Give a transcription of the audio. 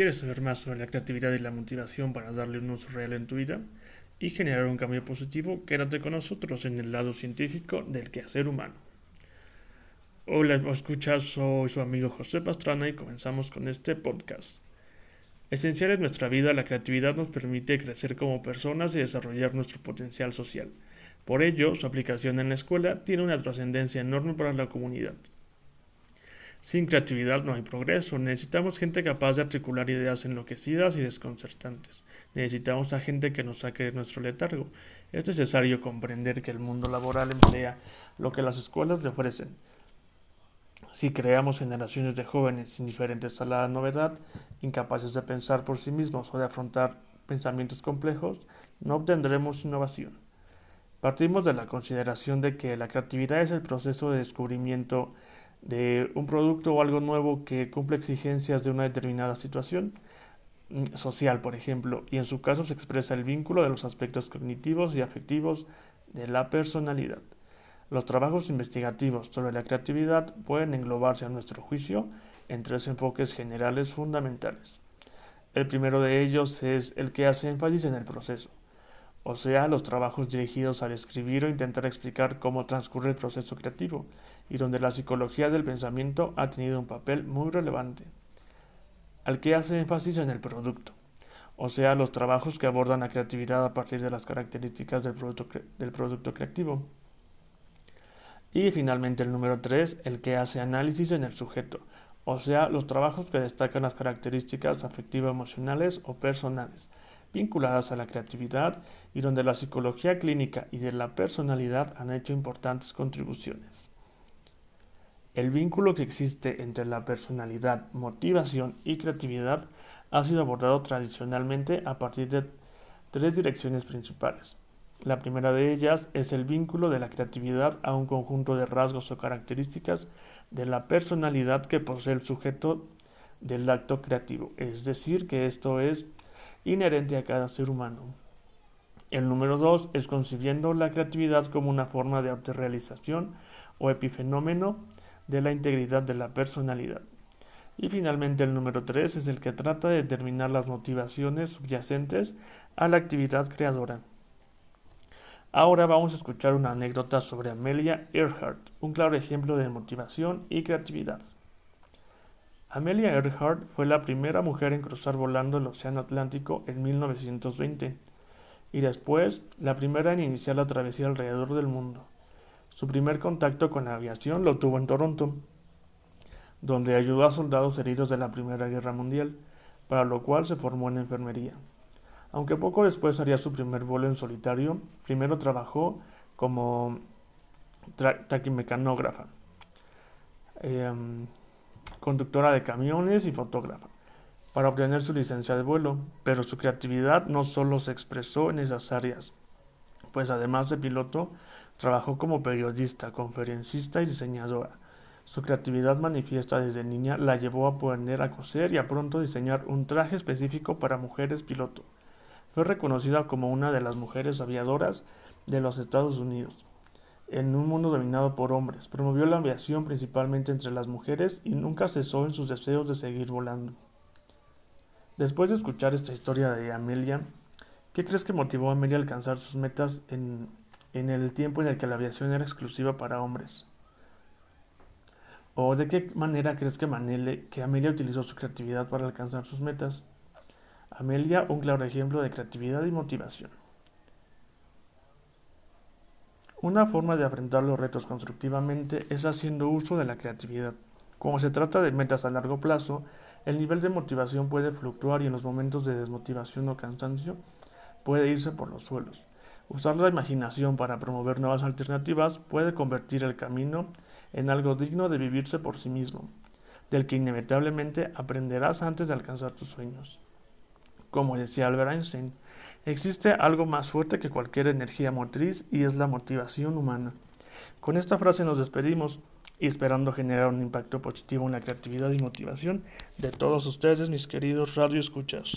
¿Quieres saber más sobre la creatividad y la motivación para darle un uso real en tu vida y generar un cambio positivo? Quédate con nosotros en el lado científico del quehacer humano. Hola, escuchas, soy su amigo José Pastrana y comenzamos con este podcast. Esencial en nuestra vida, la creatividad nos permite crecer como personas y desarrollar nuestro potencial social. Por ello, su aplicación en la escuela tiene una trascendencia enorme para la comunidad. Sin creatividad no hay progreso. Necesitamos gente capaz de articular ideas enloquecidas y desconcertantes. Necesitamos a gente que nos saque de nuestro letargo. Es necesario comprender que el mundo laboral emplea lo que las escuelas le ofrecen. Si creamos generaciones de jóvenes indiferentes a la novedad, incapaces de pensar por sí mismos o de afrontar pensamientos complejos, no obtendremos innovación. Partimos de la consideración de que la creatividad es el proceso de descubrimiento de un producto o algo nuevo que cumple exigencias de una determinada situación mm, social, por ejemplo, y en su caso se expresa el vínculo de los aspectos cognitivos y afectivos de la personalidad. Los trabajos investigativos sobre la creatividad pueden englobarse a nuestro juicio en tres enfoques generales fundamentales. El primero de ellos es el que hace énfasis en el proceso, o sea, los trabajos dirigidos a describir o intentar explicar cómo transcurre el proceso creativo, y donde la psicología del pensamiento ha tenido un papel muy relevante. Al que hace énfasis en el producto, o sea, los trabajos que abordan la creatividad a partir de las características del producto, del producto creativo. Y finalmente el número 3, el que hace análisis en el sujeto, o sea, los trabajos que destacan las características afectivo-emocionales o personales, vinculadas a la creatividad y donde la psicología clínica y de la personalidad han hecho importantes contribuciones. El vínculo que existe entre la personalidad, motivación y creatividad ha sido abordado tradicionalmente a partir de tres direcciones principales. La primera de ellas es el vínculo de la creatividad a un conjunto de rasgos o características de la personalidad que posee el sujeto del acto creativo, es decir, que esto es inherente a cada ser humano. El número dos es concibiendo la creatividad como una forma de autorrealización o epifenómeno de la integridad de la personalidad. Y finalmente el número 3 es el que trata de determinar las motivaciones subyacentes a la actividad creadora. Ahora vamos a escuchar una anécdota sobre Amelia Earhart, un claro ejemplo de motivación y creatividad. Amelia Earhart fue la primera mujer en cruzar volando el Océano Atlántico en 1920 y después la primera en iniciar la travesía alrededor del mundo. Su primer contacto con la aviación lo tuvo en Toronto, donde ayudó a soldados heridos de la Primera Guerra Mundial, para lo cual se formó en enfermería. Aunque poco después haría su primer vuelo en solitario, primero trabajó como taquimecanógrafa, em, conductora de camiones y fotógrafa, para obtener su licencia de vuelo, pero su creatividad no solo se expresó en esas áreas, pues además de piloto, Trabajó como periodista, conferencista y diseñadora. Su creatividad manifiesta desde niña la llevó a aprender a coser y a pronto diseñar un traje específico para mujeres piloto. Fue reconocida como una de las mujeres aviadoras de los Estados Unidos. En un mundo dominado por hombres, promovió la aviación principalmente entre las mujeres y nunca cesó en sus deseos de seguir volando. Después de escuchar esta historia de Amelia, ¿qué crees que motivó a Amelia a alcanzar sus metas en el tiempo en el que la aviación era exclusiva para hombres? ¿O de qué manera crees que, que Amelia utilizó su creatividad para alcanzar sus metas? Amelia, un claro ejemplo de creatividad y motivación. Una forma de afrontar los retos constructivamente es haciendo uso de la creatividad. Como se trata de metas a largo plazo, el nivel de motivación puede fluctuar y en los momentos de desmotivación o cansancio puede irse por los suelos. Usar la imaginación para promover nuevas alternativas puede convertir el camino en algo digno de vivirse por sí mismo, del que inevitablemente aprenderás antes de alcanzar tus sueños. Como decía Albert Einstein, existe algo más fuerte que cualquier energía motriz y es la motivación humana. Con esta frase nos despedimos y esperando generar un impacto positivo en la creatividad y motivación de todos ustedes, mis queridos radioescuchas.